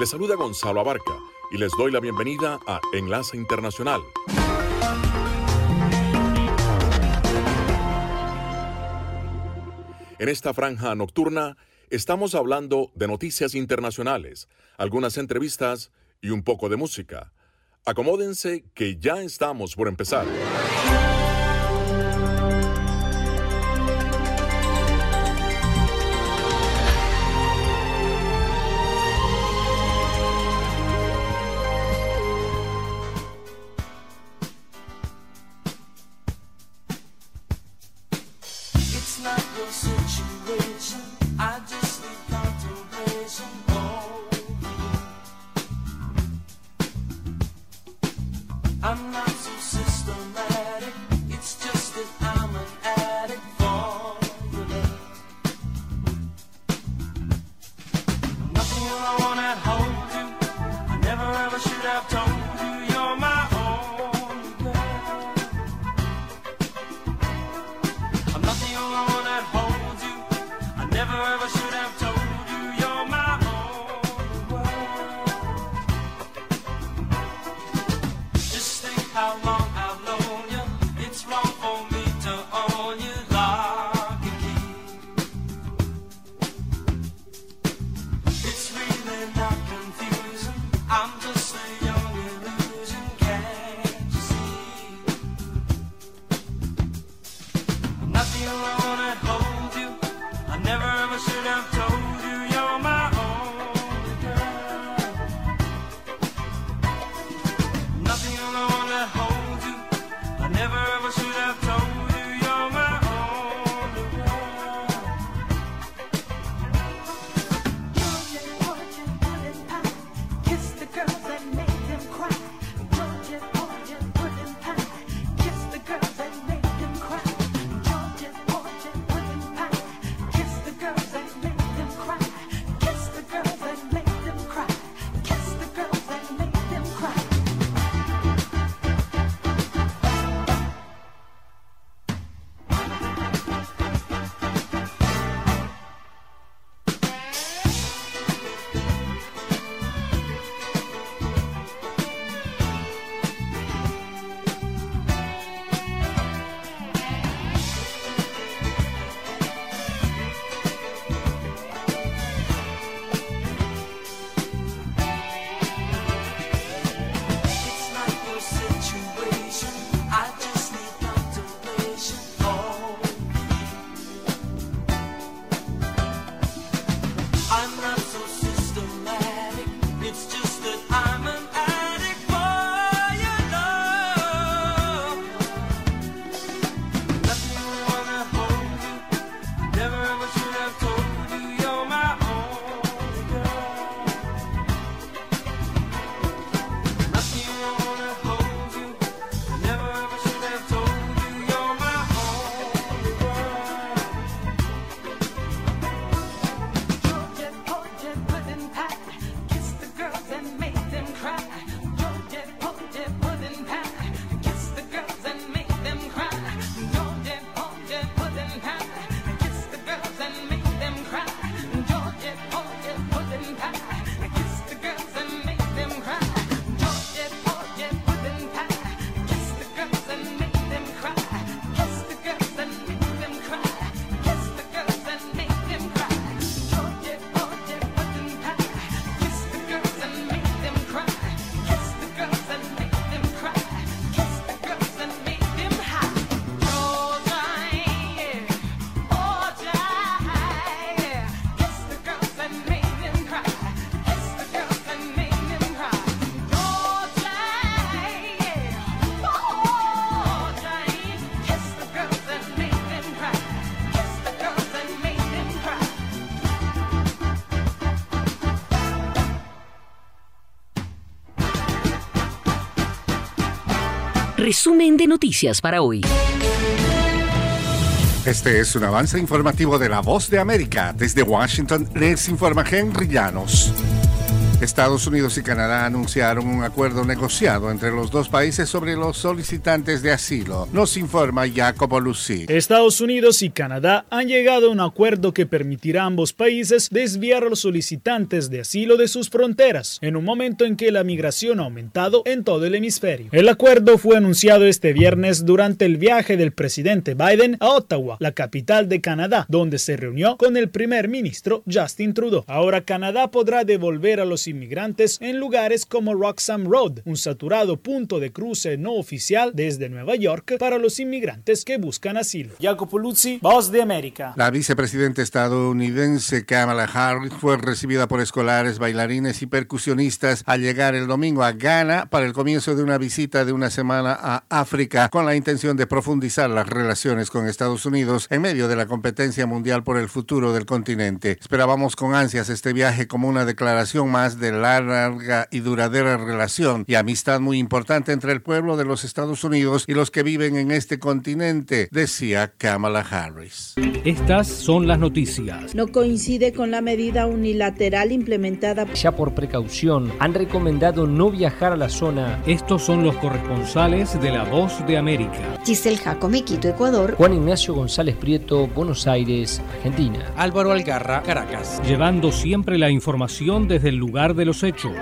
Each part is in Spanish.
Les saluda Gonzalo Abarca y les doy la bienvenida a Enlace Internacional. En esta franja nocturna estamos hablando de noticias internacionales, algunas entrevistas y un poco de música. Acomódense que ya estamos por empezar. De noticias para hoy. Este es un avance informativo de La Voz de América. Desde Washington les informa Henry Llanos. Estados Unidos y Canadá anunciaron un acuerdo negociado entre los dos países sobre los solicitantes de asilo. Nos informa Jacopo Lucy. Estados Unidos y Canadá han llegado a un acuerdo que permitirá a ambos países desviar a los solicitantes de asilo de sus fronteras, en un momento en que la migración ha aumentado en todo el hemisferio. El acuerdo fue anunciado este viernes durante el viaje del presidente Biden a Ottawa, la capital de Canadá, donde se reunió con el primer ministro Justin Trudeau. Ahora Canadá podrá devolver a los inmigrantes en lugares como Roxham Road, un saturado punto de cruce no oficial desde Nueva York para los inmigrantes que buscan asilo. Jacopo Luzzi, Voz de América. La vicepresidenta estadounidense Kamala Harris fue recibida por escolares, bailarines y percusionistas al llegar el domingo a Ghana para el comienzo de una visita de una semana a África con la intención de profundizar las relaciones con Estados Unidos en medio de la competencia mundial por el futuro del continente. Esperábamos con ansias este viaje como una declaración más de larga y duradera relación y amistad muy importante entre el pueblo de los Estados Unidos y los que viven en este continente, decía Kamala Harris. Estas son las noticias. No coincide con la medida unilateral implementada. Ya por precaución han recomendado no viajar a la zona. Estos son los corresponsales de La Voz de América. Giselle Jacome, Quito, Ecuador. Juan Ignacio González Prieto, Buenos Aires, Argentina. Álvaro Algarra, Caracas. Llevando siempre la información desde el lugar de los hechos.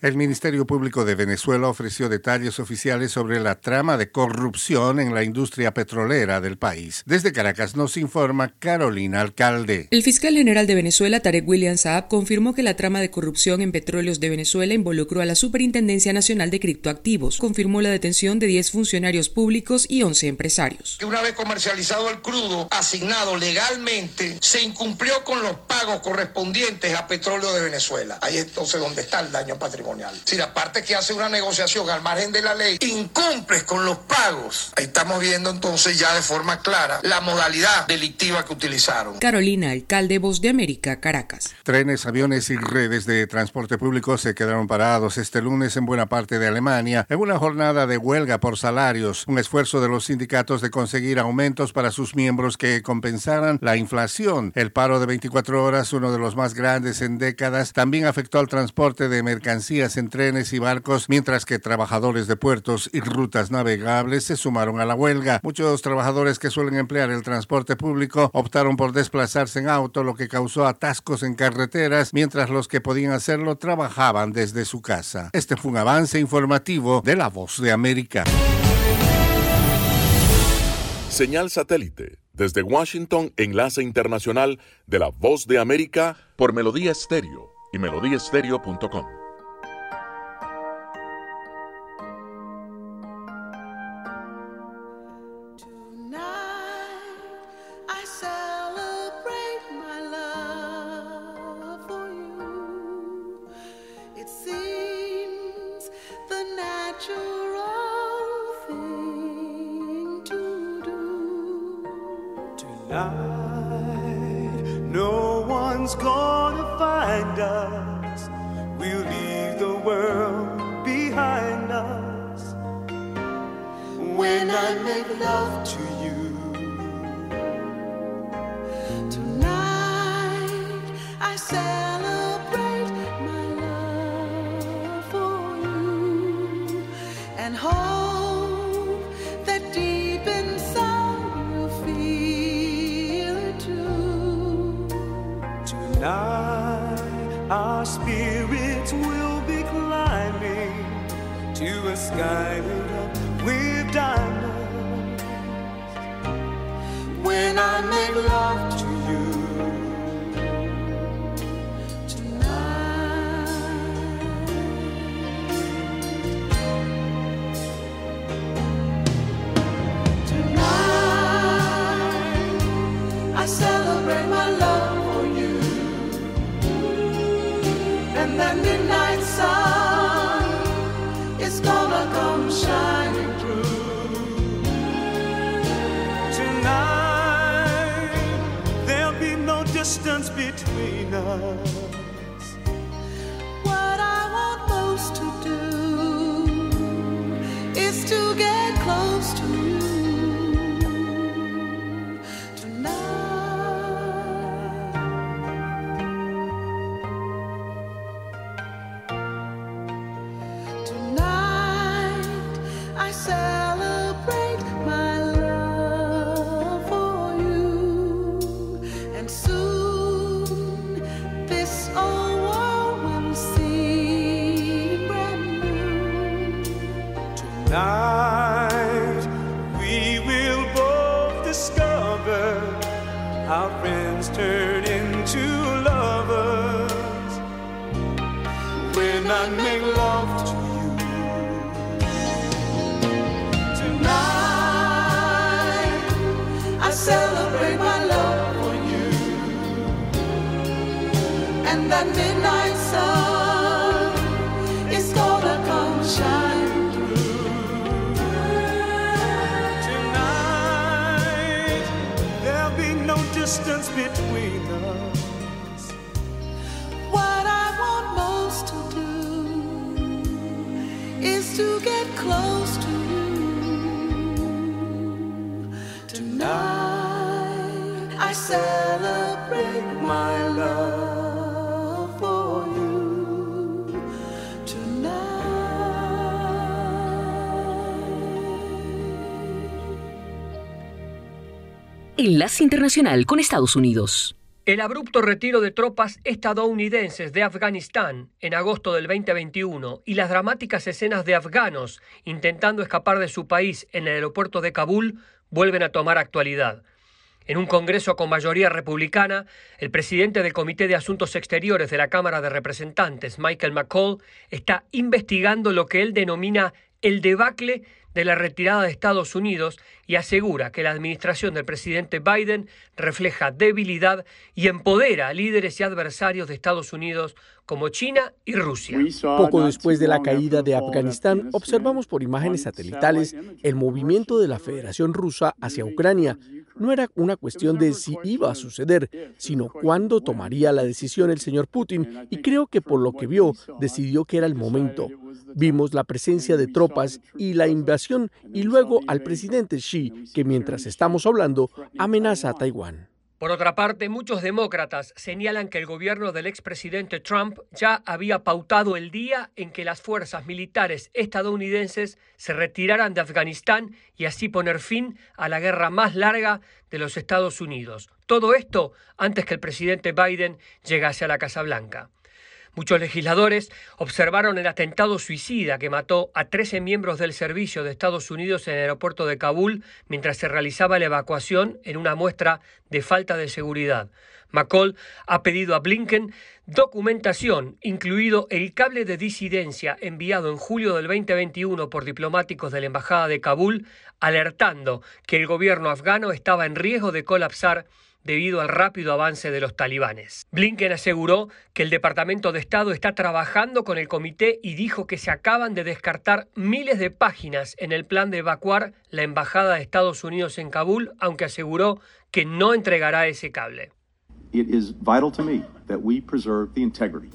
El Ministerio Público de Venezuela ofreció detalles oficiales sobre la trama de corrupción en la industria petrolera del país. Desde Caracas nos informa Carolina Alcalde. El fiscal general de Venezuela, Tarek William Saab, confirmó que la trama de corrupción en petróleos de Venezuela involucró a la Superintendencia Nacional de Criptoactivos. Confirmó la detención de 10 funcionarios públicos y 11 empresarios. Que una vez comercializado el crudo asignado legalmente, se incumplió con los pagos correspondientes a petróleo de Venezuela. Ahí es entonces donde está el daño patrimonial. Si la parte que hace una negociación al margen de la ley incumples con los pagos, ahí estamos viendo entonces ya de forma clara la modalidad delictiva que utilizaron. Carolina, alcalde Voz de América, Caracas. Trenes, aviones y redes de transporte público se quedaron parados este lunes en buena parte de Alemania en una jornada de huelga por salarios, un esfuerzo de los sindicatos de conseguir aumentos para sus miembros que compensaran la inflación. El paro de 24 horas, uno de los más grandes en décadas, también afectó al transporte de mercancías en trenes y barcos, mientras que trabajadores de puertos y rutas navegables se sumaron a la huelga. Muchos trabajadores que suelen emplear el transporte público optaron por desplazarse en auto, lo que causó atascos en carreteras, mientras los que podían hacerlo trabajaban desde su casa. Este fue un avance informativo de La Voz de América. Señal satélite. Desde Washington, enlace internacional de La Voz de América por Melodía Estéreo y melodíaestéreo.com. between us. I celebrate my love for you. Enlace Internacional con Estados Unidos. El abrupto retiro de tropas estadounidenses de Afganistán en agosto del 2021 y las dramáticas escenas de afganos intentando escapar de su país en el aeropuerto de Kabul vuelven a tomar actualidad. En un Congreso con mayoría republicana, el presidente del Comité de Asuntos Exteriores de la Cámara de Representantes, Michael McCall, está investigando lo que él denomina el debacle de la retirada de Estados Unidos y asegura que la administración del presidente Biden refleja debilidad y empodera a líderes y adversarios de Estados Unidos como China y Rusia. Poco después de la caída de Afganistán, observamos por imágenes satelitales el movimiento de la Federación Rusa hacia Ucrania. No era una cuestión de si iba a suceder, sino cuándo tomaría la decisión el señor Putin, y creo que por lo que vio, decidió que era el momento. Vimos la presencia de tropas y la invasión, y luego al presidente Xi, que mientras estamos hablando, amenaza a Taiwán. Por otra parte, muchos demócratas señalan que el gobierno del expresidente Trump ya había pautado el día en que las fuerzas militares estadounidenses se retiraran de Afganistán y así poner fin a la guerra más larga de los Estados Unidos. Todo esto antes que el presidente Biden llegase a la Casa Blanca. Muchos legisladores observaron el atentado suicida que mató a 13 miembros del servicio de Estados Unidos en el aeropuerto de Kabul mientras se realizaba la evacuación en una muestra de falta de seguridad. McCall ha pedido a Blinken documentación, incluido el cable de disidencia enviado en julio del 2021 por diplomáticos de la Embajada de Kabul, alertando que el gobierno afgano estaba en riesgo de colapsar debido al rápido avance de los talibanes. Blinken aseguró que el Departamento de Estado está trabajando con el comité y dijo que se acaban de descartar miles de páginas en el plan de evacuar la Embajada de Estados Unidos en Kabul, aunque aseguró que no entregará ese cable.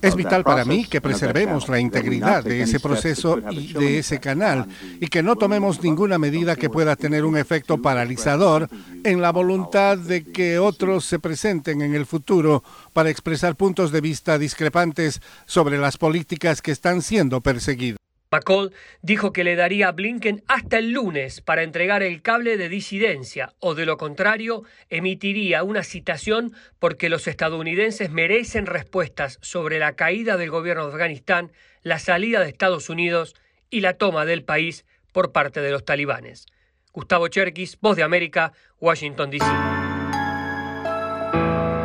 Es vital para mí que preservemos la integridad de ese proceso y de ese canal y que no tomemos ninguna medida que pueda tener un efecto paralizador en la voluntad de que otros se presenten en el futuro para expresar puntos de vista discrepantes sobre las políticas que están siendo perseguidas. McCall dijo que le daría a Blinken hasta el lunes para entregar el cable de disidencia o de lo contrario emitiría una citación porque los estadounidenses merecen respuestas sobre la caída del gobierno de Afganistán, la salida de Estados Unidos y la toma del país por parte de los talibanes. Gustavo Cherkis, Voz de América, Washington, D.C.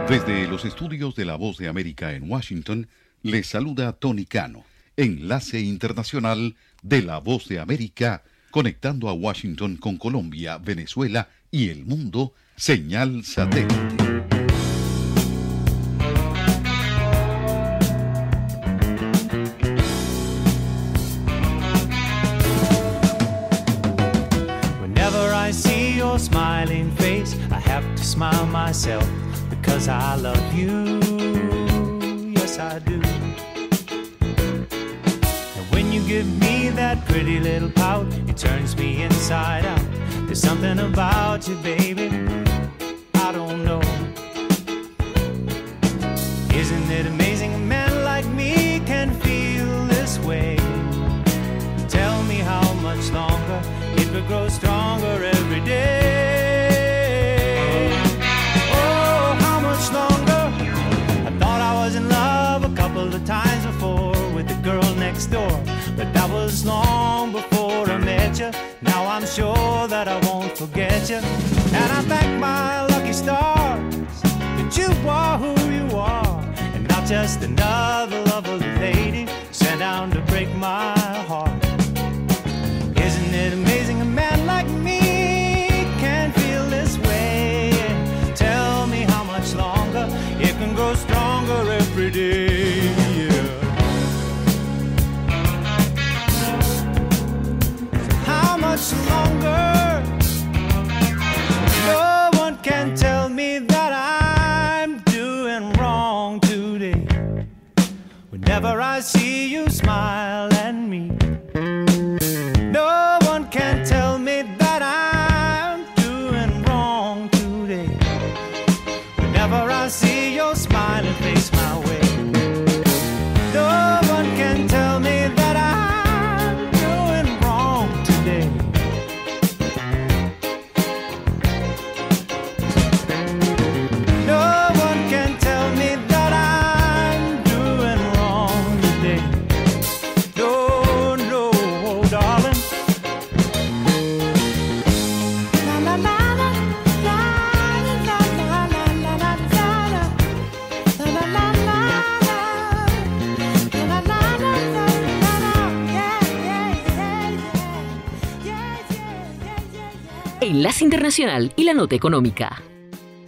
Desde los estudios de la Voz de América en Washington, les saluda Tony Cano enlace internacional de la voz de América, conectando a Washington con Colombia, Venezuela y el mundo, señal satélite. Whenever I see your smiling face, I have to smile myself because I love you. Yes, I do. Give me that pretty little pout, it turns me inside out. There's something about you, baby, I don't know. Isn't it amazing a man like me can feel this way? Tell me how much longer it will grow stronger every day. Was long before I met you. Now I'm sure that I won't forget you. And I thank my lucky stars that you are who you are. And not just another lovely lady sent down to break my heart. Isn't it amazing a man like me can feel this way? Tell me how much longer it can grow stronger every day. Much longer? No one can tell me that I'm doing wrong today. Whenever I see you smile at me, no one can tell me Enlace Internacional y la Nota Económica.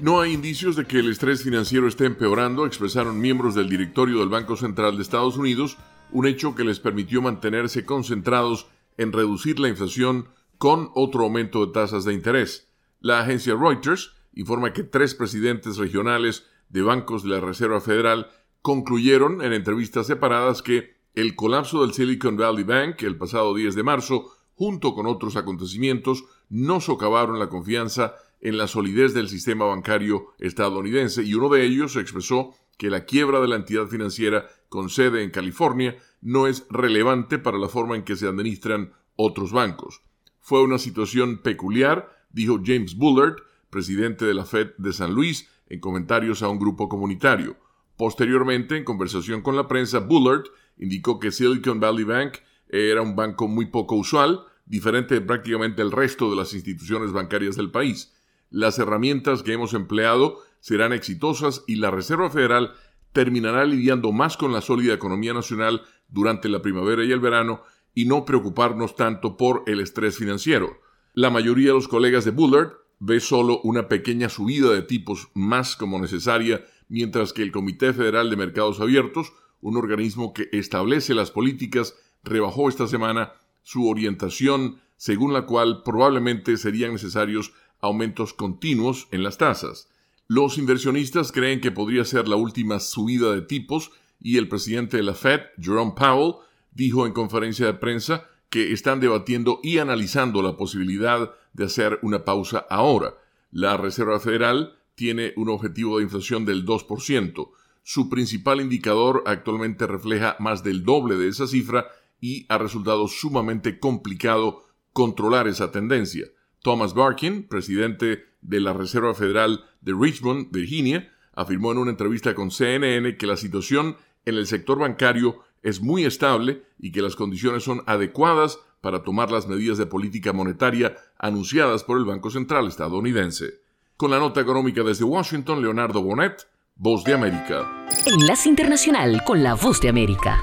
No hay indicios de que el estrés financiero esté empeorando, expresaron miembros del directorio del Banco Central de Estados Unidos, un hecho que les permitió mantenerse concentrados en reducir la inflación con otro aumento de tasas de interés. La agencia Reuters informa que tres presidentes regionales de bancos de la Reserva Federal concluyeron en entrevistas separadas que el colapso del Silicon Valley Bank el pasado 10 de marzo, junto con otros acontecimientos, no socavaron la confianza en la solidez del sistema bancario estadounidense y uno de ellos expresó que la quiebra de la entidad financiera con sede en California no es relevante para la forma en que se administran otros bancos. Fue una situación peculiar, dijo James Bullard, presidente de la Fed de San Luis, en comentarios a un grupo comunitario. Posteriormente, en conversación con la prensa, Bullard indicó que Silicon Valley Bank era un banco muy poco usual, diferente de prácticamente el resto de las instituciones bancarias del país. Las herramientas que hemos empleado serán exitosas y la Reserva Federal terminará lidiando más con la sólida economía nacional durante la primavera y el verano y no preocuparnos tanto por el estrés financiero. La mayoría de los colegas de Bullard ve solo una pequeña subida de tipos más como necesaria, mientras que el Comité Federal de Mercados Abiertos, un organismo que establece las políticas, rebajó esta semana su orientación según la cual probablemente serían necesarios aumentos continuos en las tasas. Los inversionistas creen que podría ser la última subida de tipos y el presidente de la Fed, Jerome Powell, dijo en conferencia de prensa que están debatiendo y analizando la posibilidad de hacer una pausa ahora. La Reserva Federal tiene un objetivo de inflación del 2%. Su principal indicador actualmente refleja más del doble de esa cifra y ha resultado sumamente complicado controlar esa tendencia. Thomas Barkin, presidente de la Reserva Federal de Richmond, Virginia, afirmó en una entrevista con CNN que la situación en el sector bancario es muy estable y que las condiciones son adecuadas para tomar las medidas de política monetaria anunciadas por el Banco Central estadounidense. Con la nota económica desde Washington, Leonardo Bonet, Voz de América. Enlace Internacional con la Voz de América.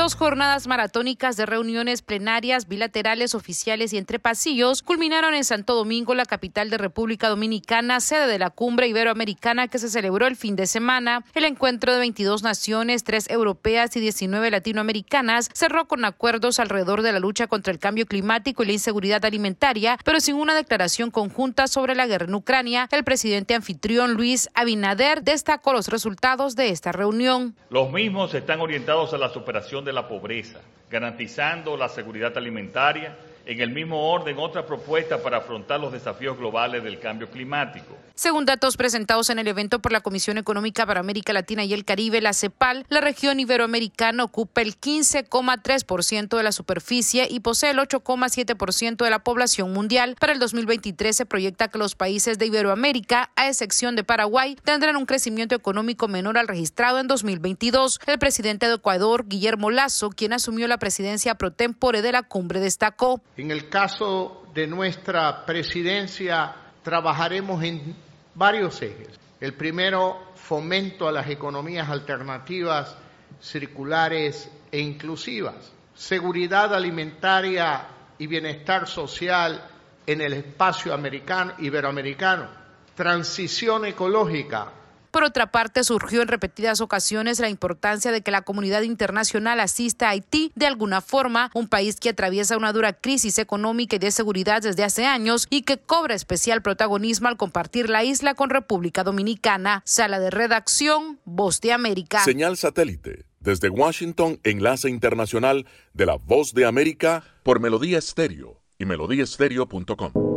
Dos jornadas maratónicas de reuniones plenarias, bilaterales, oficiales y entre pasillos culminaron en Santo Domingo, la capital de República Dominicana, sede de la cumbre iberoamericana que se celebró el fin de semana. El encuentro de 22 naciones, tres europeas y 19 latinoamericanas, cerró con acuerdos alrededor de la lucha contra el cambio climático y la inseguridad alimentaria, pero sin una declaración conjunta sobre la guerra en Ucrania. El presidente anfitrión Luis Abinader destacó los resultados de esta reunión. Los mismos están orientados a la superación de la pobreza, garantizando la seguridad alimentaria, en el mismo orden otra propuesta para afrontar los desafíos globales del cambio climático. Según datos presentados en el evento por la Comisión Económica para América Latina y el Caribe, la CEPAL, la región iberoamericana ocupa el 15,3% de la superficie y posee el 8,7% de la población mundial. Para el 2023 se proyecta que los países de Iberoamérica, a excepción de Paraguay, tendrán un crecimiento económico menor al registrado en 2022. El presidente de Ecuador, Guillermo Lazo, quien asumió la presidencia pro tempore de la cumbre, destacó. En el caso de nuestra presidencia, trabajaremos en varios ejes. El primero, fomento a las economías alternativas, circulares e inclusivas. Seguridad alimentaria y bienestar social en el espacio americano, iberoamericano. Transición ecológica por otra parte, surgió en repetidas ocasiones la importancia de que la comunidad internacional asista a Haití de alguna forma, un país que atraviesa una dura crisis económica y de seguridad desde hace años y que cobra especial protagonismo al compartir la isla con República Dominicana. Sala de redacción, Voz de América. Señal satélite. Desde Washington, enlace internacional de la Voz de América por Melodía Estéreo y melodíaestéreo.com.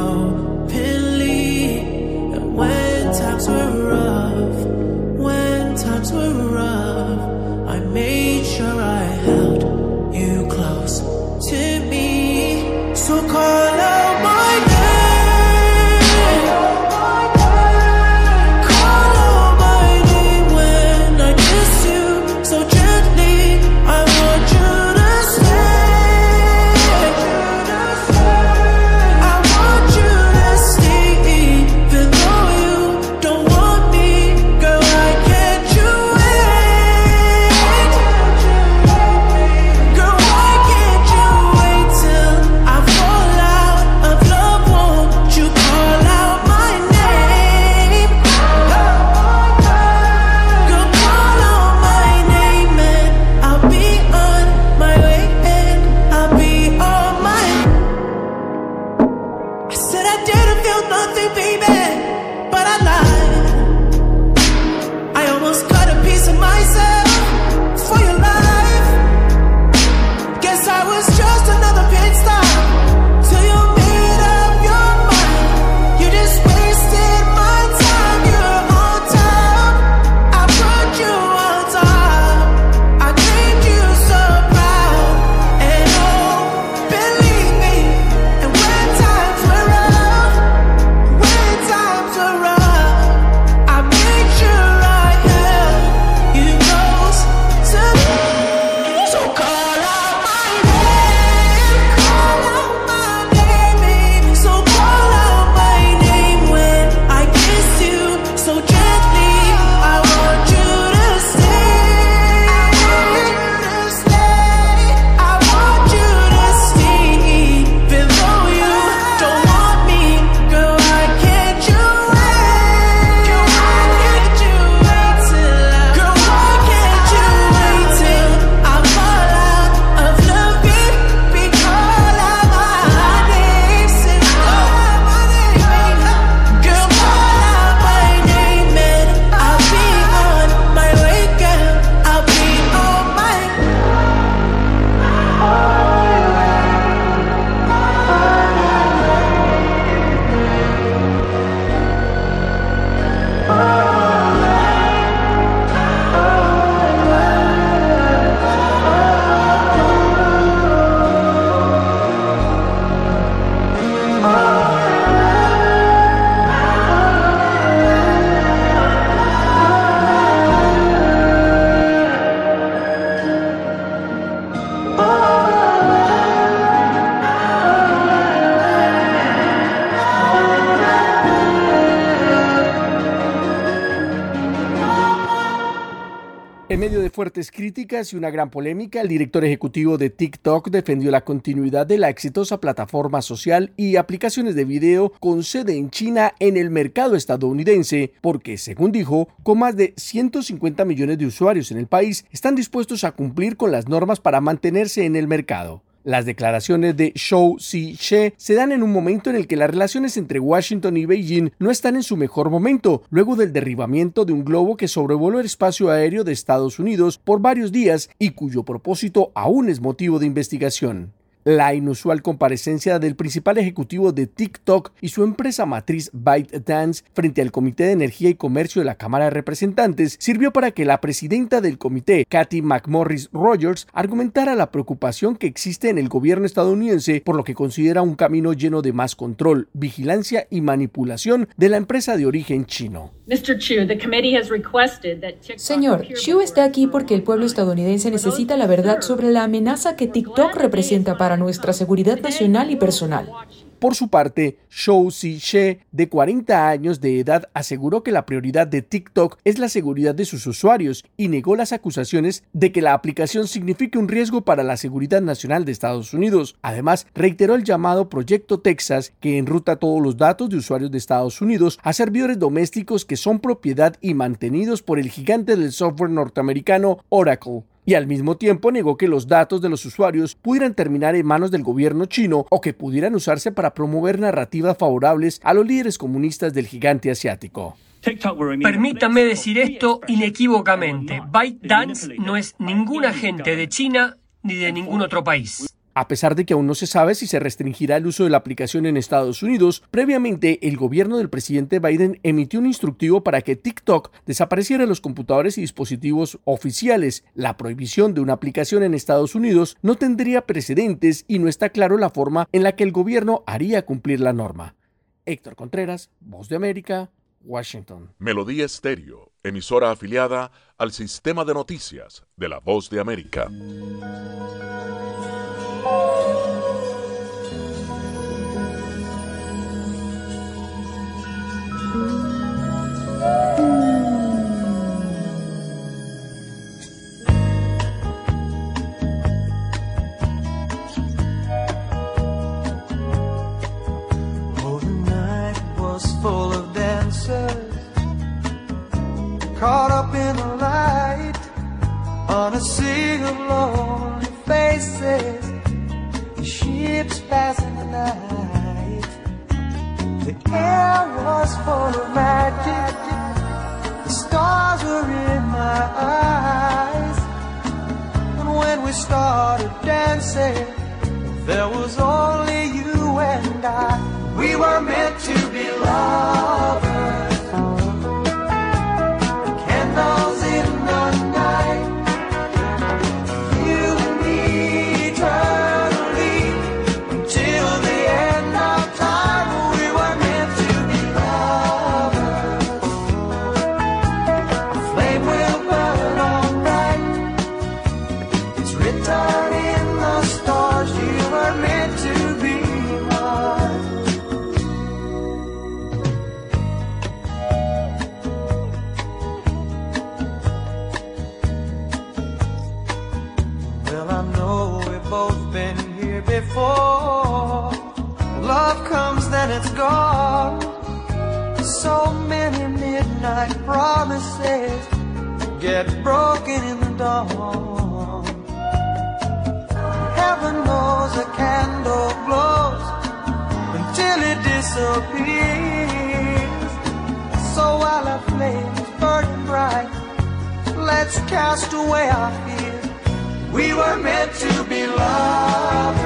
openly. And when times were rough, when times were rough, fuertes críticas y una gran polémica, el director ejecutivo de TikTok defendió la continuidad de la exitosa plataforma social y aplicaciones de video con sede en China en el mercado estadounidense, porque, según dijo, con más de 150 millones de usuarios en el país, están dispuestos a cumplir con las normas para mantenerse en el mercado. Las declaraciones de Shou Si-she se dan en un momento en el que las relaciones entre Washington y Beijing no están en su mejor momento, luego del derribamiento de un globo que sobrevoló el espacio aéreo de Estados Unidos por varios días y cuyo propósito aún es motivo de investigación. La inusual comparecencia del principal ejecutivo de TikTok y su empresa matriz ByteDance frente al Comité de Energía y Comercio de la Cámara de Representantes sirvió para que la presidenta del comité, Kathy McMorris Rogers, argumentara la preocupación que existe en el gobierno estadounidense por lo que considera un camino lleno de más control, vigilancia y manipulación de la empresa de origen chino. Señor, Xu está aquí porque el pueblo estadounidense necesita la verdad sobre la amenaza que TikTok representa para nuestra seguridad nacional y personal. Por su parte, Shou Si-she, de 40 años de edad, aseguró que la prioridad de TikTok es la seguridad de sus usuarios y negó las acusaciones de que la aplicación signifique un riesgo para la seguridad nacional de Estados Unidos. Además, reiteró el llamado Proyecto Texas, que enruta todos los datos de usuarios de Estados Unidos a servidores domésticos que son propiedad y mantenidos por el gigante del software norteamericano Oracle y al mismo tiempo negó que los datos de los usuarios pudieran terminar en manos del gobierno chino o que pudieran usarse para promover narrativas favorables a los líderes comunistas del gigante asiático. Permítame decir esto inequívocamente. ByteDance no es ningún agente de China ni de ningún otro país. A pesar de que aún no se sabe si se restringirá el uso de la aplicación en Estados Unidos, previamente el gobierno del presidente Biden emitió un instructivo para que TikTok desapareciera de los computadores y dispositivos oficiales. La prohibición de una aplicación en Estados Unidos no tendría precedentes y no está claro la forma en la que el gobierno haría cumplir la norma. Héctor Contreras, Voz de América, Washington. Melodía Estéreo, emisora afiliada al sistema de noticias de la Voz de América. Let's cast away our fears. We were meant to be lovers.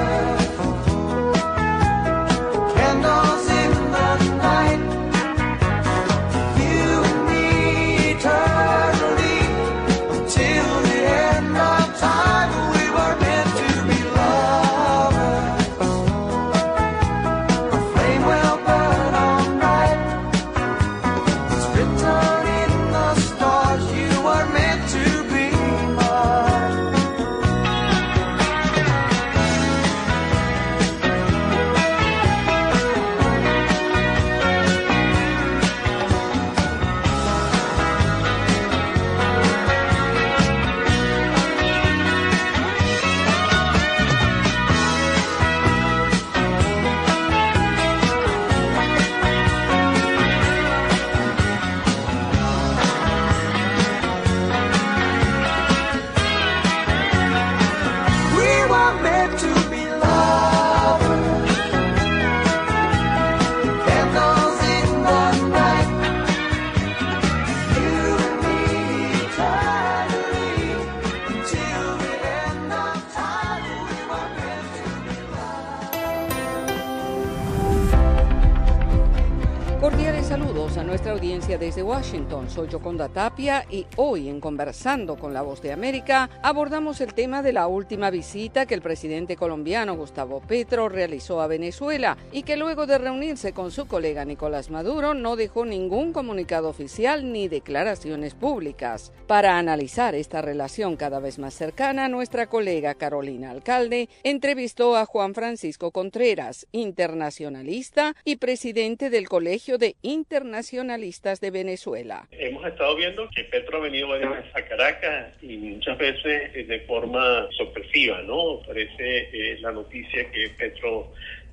Desde Washington. Soy Yoconda Tapia y hoy en Conversando con la Voz de América abordamos el tema de la última visita que el presidente colombiano Gustavo Petro realizó a Venezuela y que luego de reunirse con su colega Nicolás Maduro no dejó ningún comunicado oficial ni declaraciones públicas. Para analizar esta relación cada vez más cercana, nuestra colega Carolina Alcalde entrevistó a Juan Francisco Contreras, internacionalista y presidente del Colegio de Internacionalistas de Venezuela. Hemos estado viendo que Petro ha venido varias veces a Caracas y muchas veces eh, de forma sorpresiva, ¿no? Parece eh, la noticia que Petro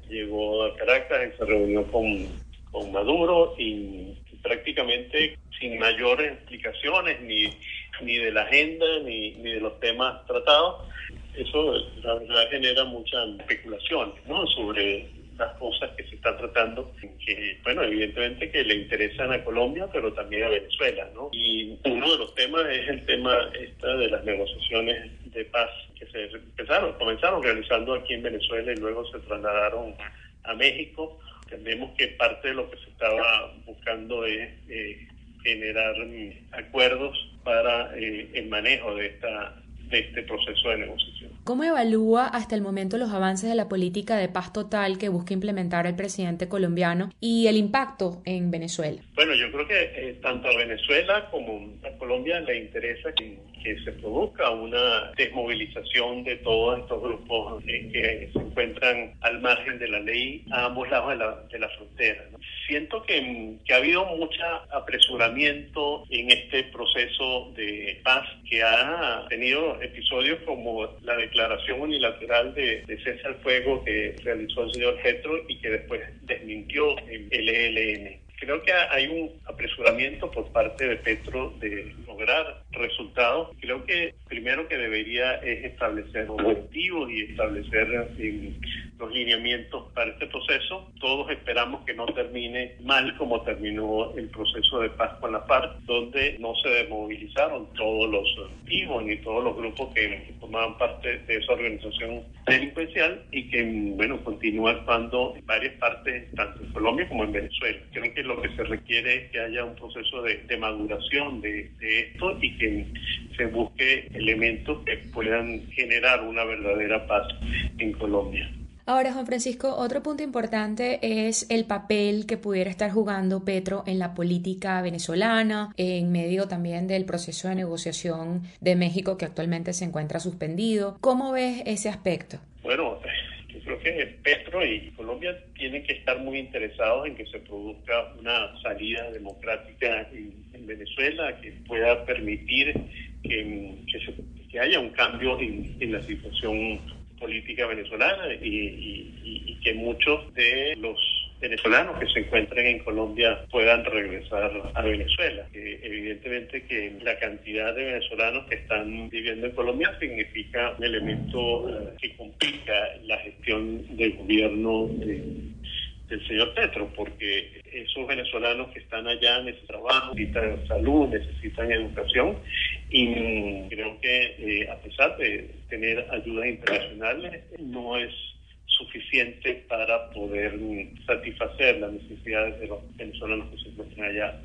llegó a Caracas y se reunió con, con Maduro y prácticamente sin mayores explicaciones ni, ni de la agenda ni, ni de los temas tratados. Eso la verdad genera mucha especulación ¿no? sobre las cosas que se están tratando, que, bueno, evidentemente que le interesan a Colombia, pero también a Venezuela, ¿no? Y uno de los temas es el tema esta de las negociaciones de paz que se empezaron, comenzaron realizando aquí en Venezuela y luego se trasladaron a México. Entendemos que parte de lo que se estaba buscando es eh, generar mm, acuerdos para eh, el manejo de esta de este proceso de negociación. ¿Cómo evalúa hasta el momento los avances de la política de paz total que busca implementar el presidente colombiano y el impacto en Venezuela? Bueno, yo creo que eh, tanto a Venezuela como a Colombia le interesa que, que se produzca una desmovilización de todos estos grupos eh, que se encuentran al margen de la ley a ambos lados de la, de la frontera. ¿no? Siento que, que ha habido mucho apresuramiento en este proceso de paz que ha tenido episodios como la declaración unilateral de, de cese al fuego que realizó el señor Getro y que después desmintió el ELN. Creo que hay un apresuramiento por parte de Petro de lograr resultados. Creo que primero que debería es establecer objetivos y establecer eh, los lineamientos para este proceso. Todos esperamos que no termine mal como terminó el proceso de paz con la FARC, donde no se desmovilizaron todos los activos ni todos los grupos que formaban parte de esa organización delincuencial y que, bueno, continúa actuando en varias partes, tanto en Colombia como en Venezuela. Creo que lo que se requiere es que haya un proceso de, de maduración de, de esto y que se busque elementos que puedan generar una verdadera paz en Colombia. Ahora, Juan Francisco, otro punto importante es el papel que pudiera estar jugando Petro en la política venezolana, en medio también del proceso de negociación de México que actualmente se encuentra suspendido. ¿Cómo ves ese aspecto? Bueno, creo que Petro y Colombia tienen que estar muy interesados en que se produzca una salida democrática en, en Venezuela que pueda permitir que, que, haya un cambio en, en la situación política venezolana y, y, que muchos de los venezolanos que se encuentren en Colombia puedan regresar a Venezuela. Evidentemente que la cantidad de venezolanos que están viviendo en Colombia significa un elemento eh, que complica la gestión del gobierno de, del señor Petro, porque esos venezolanos que están allá necesitan trabajo, necesitan salud, necesitan educación y creo que eh, a pesar de tener ayudas internacionales no es suficiente para poder satisfacer las necesidades de los venezolanos que se encuentran allá.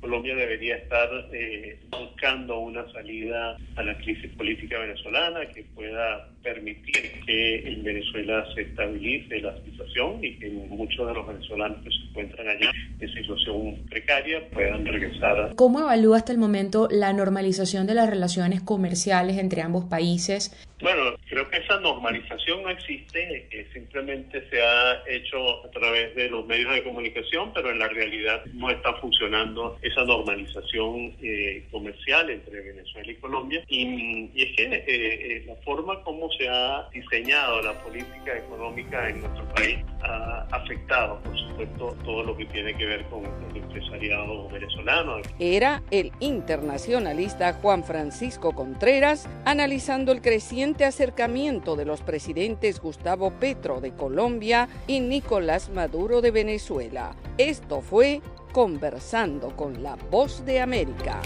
Colombia debería estar eh, buscando una salida a la crisis política venezolana que pueda permitir que en Venezuela se estabilice la situación y que muchos de los venezolanos que se encuentran allá en situación precaria puedan regresar. ¿Cómo evalúa hasta el momento la normalización de las relaciones comerciales entre ambos países? Bueno, creo que normalización no existe, que simplemente se ha hecho a través de los medios de comunicación, pero en la realidad no está funcionando esa normalización eh, comercial entre Venezuela y Colombia. Y, y es que eh, eh, la forma como se ha diseñado la política económica en nuestro país ha afectado, por supuesto, todo lo que tiene que ver con el empresariado venezolano. Era el internacionalista Juan Francisco Contreras analizando el creciente acercamiento de los presidentes Gustavo Petro de Colombia y Nicolás Maduro de Venezuela. Esto fue Conversando con la Voz de América.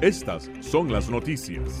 Estas son las noticias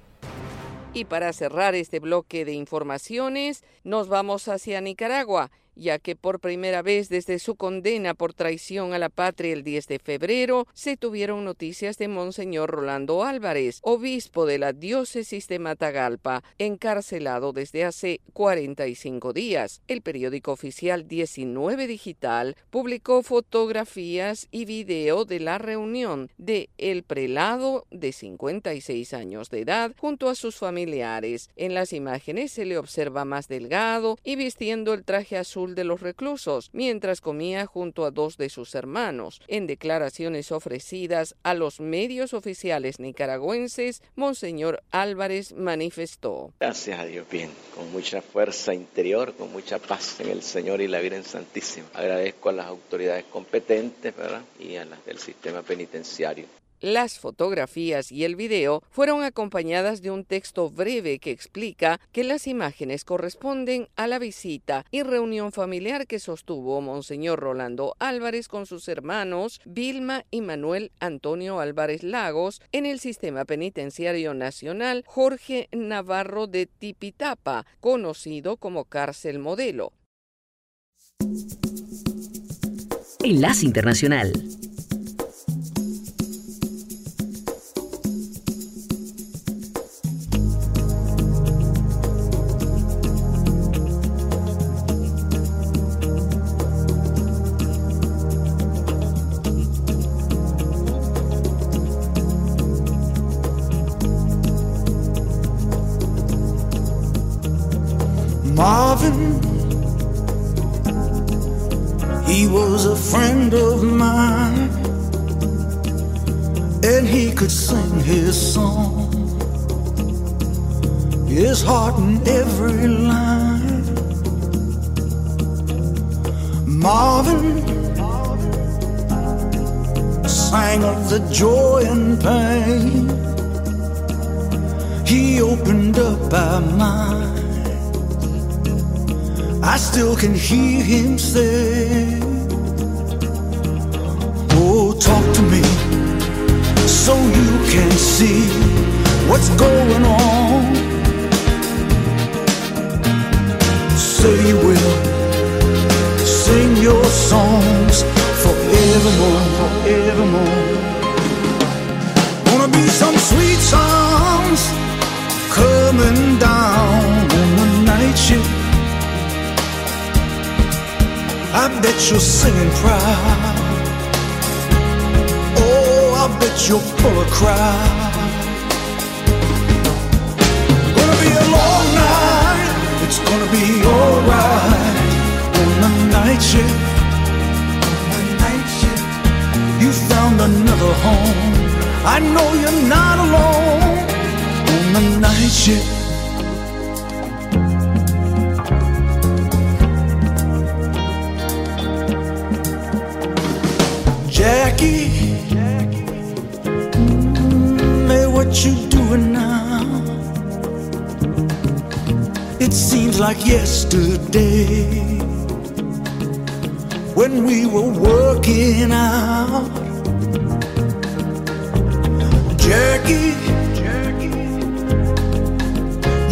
Y para cerrar este bloque de informaciones, nos vamos hacia Nicaragua ya que por primera vez desde su condena por traición a la patria el 10 de febrero se tuvieron noticias de Monseñor Rolando Álvarez, obispo de la diócesis de Matagalpa, encarcelado desde hace 45 días. El periódico oficial 19 Digital publicó fotografías y video de la reunión de el prelado de 56 años de edad junto a sus familiares. En las imágenes se le observa más delgado y vistiendo el traje azul de los reclusos, mientras comía junto a dos de sus hermanos. En declaraciones ofrecidas a los medios oficiales nicaragüenses, Monseñor Álvarez manifestó. Gracias a Dios, bien, con mucha fuerza interior, con mucha paz en el Señor y la Virgen Santísima. Agradezco a las autoridades competentes y a las del sistema penitenciario las fotografías y el video fueron acompañadas de un texto breve que explica que las imágenes corresponden a la visita y reunión familiar que sostuvo Monseñor Rolando Álvarez con sus hermanos Vilma y Manuel Antonio Álvarez Lagos en el sistema penitenciario nacional Jorge Navarro de Tipitapa, conocido como cárcel modelo. Enlace Internacional. Sing his song, his heart in every line. Marvin sang of the joy and pain. He opened up our mind. I still can hear him say, Oh, talk to me so you can see what's going on. Say you will sing your songs forevermore, forevermore. Gonna be some sweet songs coming down on the night shift. I bet you're singing proud. You'll pull a crowd. Gonna be a long night. It's gonna be alright on the night shift. On the night shift. You found another home. I know you're not alone on the night shift. Jackie, what you doing now? It seems like yesterday when we were working out. Jackie,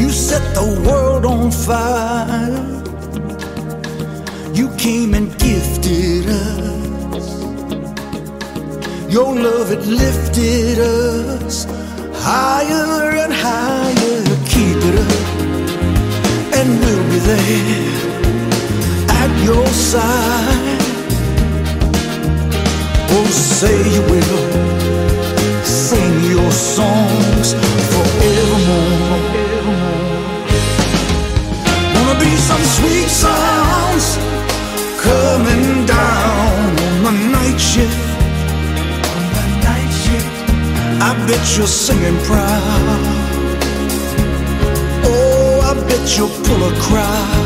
you set the world on fire. You came and gifted us. Your love, it lifted us higher and higher. Keep it up, and we'll be there at your side. Oh, say you will sing your songs forevermore. Wanna be some sweet songs coming down on the night shift. I bet you're singing proud. Oh, I bet you'll pull a crowd.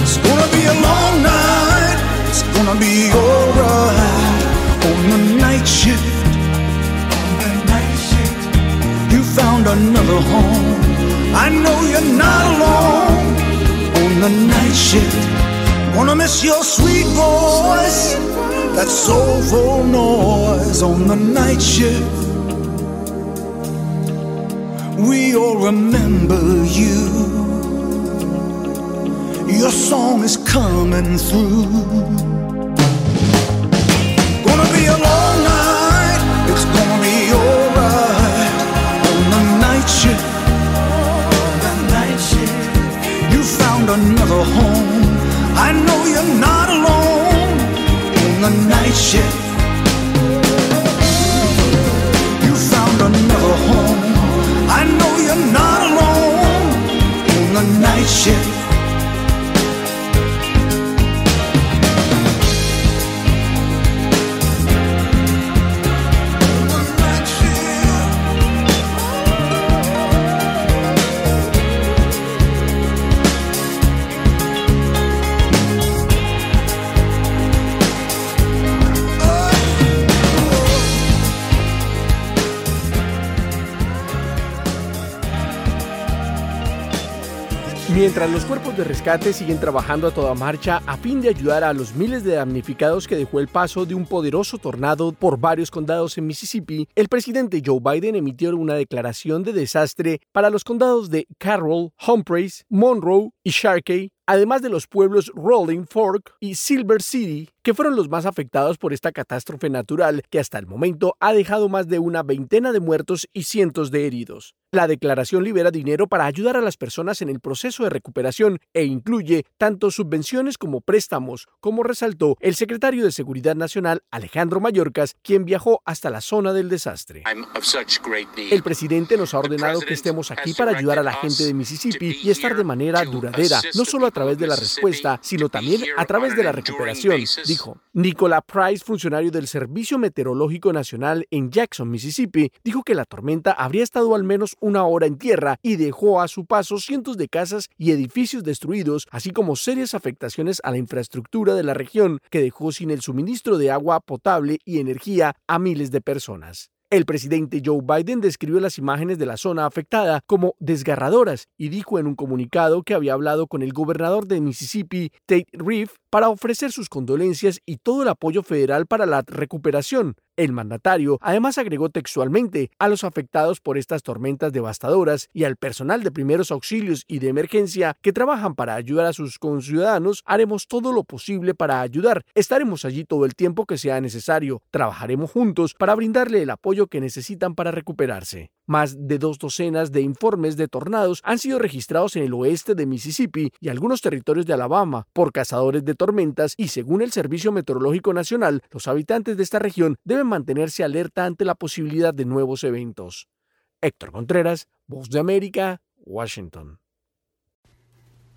It's gonna be a long night. It's gonna be alright on the night shift. On the night shift, you found another home. I know you're not alone on the night shift. Gonna miss your sweet voice, that soulful noise on the night shift. We all remember you. Your song is coming through. Gonna be a long night. It's gonna be alright on the night shift. On the night shift, you found another home. I know you're not on the night shift. You found another home. I know you're not alone on the night shift. Mientras los cuerpos de rescate siguen trabajando a toda marcha a fin de ayudar a los miles de damnificados que dejó el paso de un poderoso tornado por varios condados en Mississippi, el presidente Joe Biden emitió una declaración de desastre para los condados de Carroll, Humphreys, Monroe y Sharkey, además de los pueblos Rolling Fork y Silver City, que fueron los más afectados por esta catástrofe natural que hasta el momento ha dejado más de una veintena de muertos y cientos de heridos. La declaración libera dinero para ayudar a las personas en el proceso de recuperación e incluye tanto subvenciones como préstamos, como resaltó el secretario de Seguridad Nacional Alejandro Mayorkas, quien viajó hasta la zona del desastre. El presidente nos ha ordenado que estemos aquí para ayudar a la gente de Mississippi y estar de manera duradera, no solo a través de la respuesta, sino también a través de la recuperación, dijo. Nicola Price, funcionario del Servicio Meteorológico Nacional en Jackson, Mississippi, dijo que la tormenta habría estado al menos una hora en tierra y dejó a su paso cientos de casas y edificios destruidos, así como serias afectaciones a la infraestructura de la región, que dejó sin el suministro de agua potable y energía a miles de personas. El presidente Joe Biden describió las imágenes de la zona afectada como desgarradoras y dijo en un comunicado que había hablado con el gobernador de Mississippi, Tate Reeves, para ofrecer sus condolencias y todo el apoyo federal para la recuperación. El mandatario además agregó textualmente a los afectados por estas tormentas devastadoras y al personal de primeros auxilios y de emergencia que trabajan para ayudar a sus conciudadanos, haremos todo lo posible para ayudar. Estaremos allí todo el tiempo que sea necesario. Trabajaremos juntos para brindarle el apoyo que necesitan para recuperarse. Más de dos docenas de informes de tornados han sido registrados en el oeste de Mississippi y algunos territorios de Alabama por cazadores de tormentas y según el Servicio Meteorológico Nacional, los habitantes de esta región deben mantenerse alerta ante la posibilidad de nuevos eventos. Héctor Contreras, Voz de América, Washington.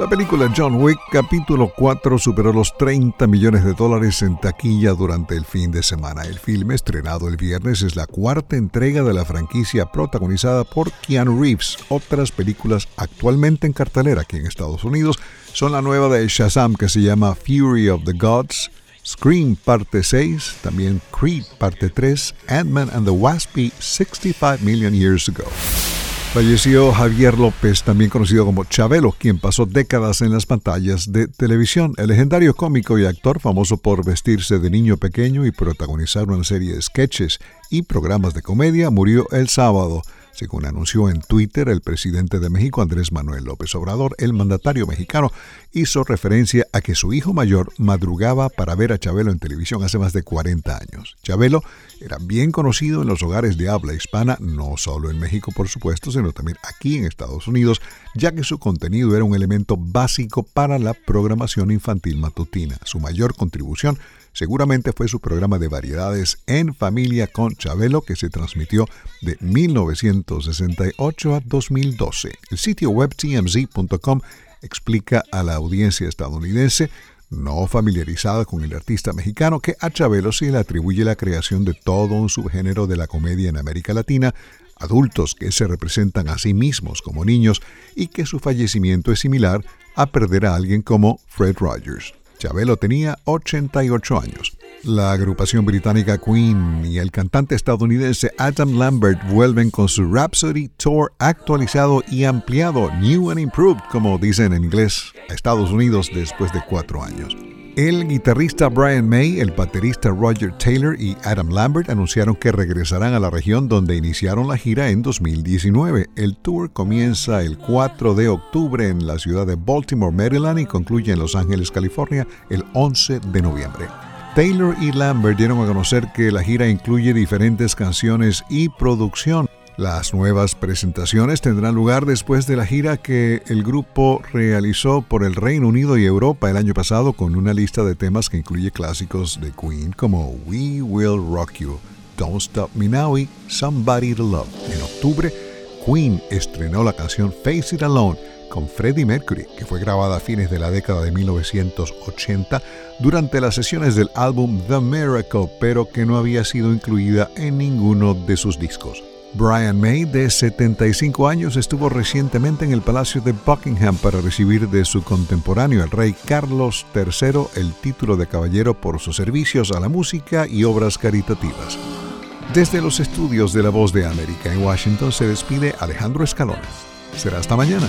La película John Wick capítulo 4 superó los 30 millones de dólares en taquilla durante el fin de semana. El filme, estrenado el viernes, es la cuarta entrega de la franquicia protagonizada por Keanu Reeves. Otras películas actualmente en cartelera aquí en Estados Unidos son la nueva de Shazam que se llama Fury of the Gods, Scream parte 6, también Creed parte 3, Ant-Man and the Wasp 65 Million Years Ago. Falleció Javier López, también conocido como Chabelo, quien pasó décadas en las pantallas de televisión. El legendario cómico y actor, famoso por vestirse de niño pequeño y protagonizar una serie de sketches y programas de comedia, murió el sábado. Según anunció en Twitter el presidente de México, Andrés Manuel López Obrador, el mandatario mexicano hizo referencia a que su hijo mayor madrugaba para ver a Chabelo en televisión hace más de 40 años. Chabelo era bien conocido en los hogares de habla hispana, no solo en México por supuesto, sino también aquí en Estados Unidos, ya que su contenido era un elemento básico para la programación infantil matutina. Su mayor contribución seguramente fue su programa de variedades En Familia con Chabelo que se transmitió de 1968 a 2012. El sitio web tmz.com explica a la audiencia estadounidense no familiarizada con el artista mexicano, que a Chabelo se le atribuye la creación de todo un subgénero de la comedia en América Latina, adultos que se representan a sí mismos como niños y que su fallecimiento es similar a perder a alguien como Fred Rogers. Chabelo tenía 88 años. La agrupación británica Queen y el cantante estadounidense Adam Lambert vuelven con su Rhapsody Tour actualizado y ampliado, New and Improved, como dicen en inglés, a Estados Unidos después de cuatro años. El guitarrista Brian May, el baterista Roger Taylor y Adam Lambert anunciaron que regresarán a la región donde iniciaron la gira en 2019. El tour comienza el 4 de octubre en la ciudad de Baltimore, Maryland y concluye en Los Ángeles, California, el 11 de noviembre. Taylor y Lambert dieron a conocer que la gira incluye diferentes canciones y producción. Las nuevas presentaciones tendrán lugar después de la gira que el grupo realizó por el Reino Unido y Europa el año pasado con una lista de temas que incluye clásicos de Queen como We Will Rock You, Don't Stop Me Now y Somebody to Love. En octubre, Queen estrenó la canción Face It Alone con Freddie Mercury, que fue grabada a fines de la década de 1980 durante las sesiones del álbum The Miracle, pero que no había sido incluida en ninguno de sus discos. Brian May, de 75 años, estuvo recientemente en el Palacio de Buckingham para recibir de su contemporáneo, el rey Carlos III, el título de caballero por sus servicios a la música y obras caritativas. Desde los estudios de La Voz de América en Washington se despide Alejandro Escalona. Será hasta mañana.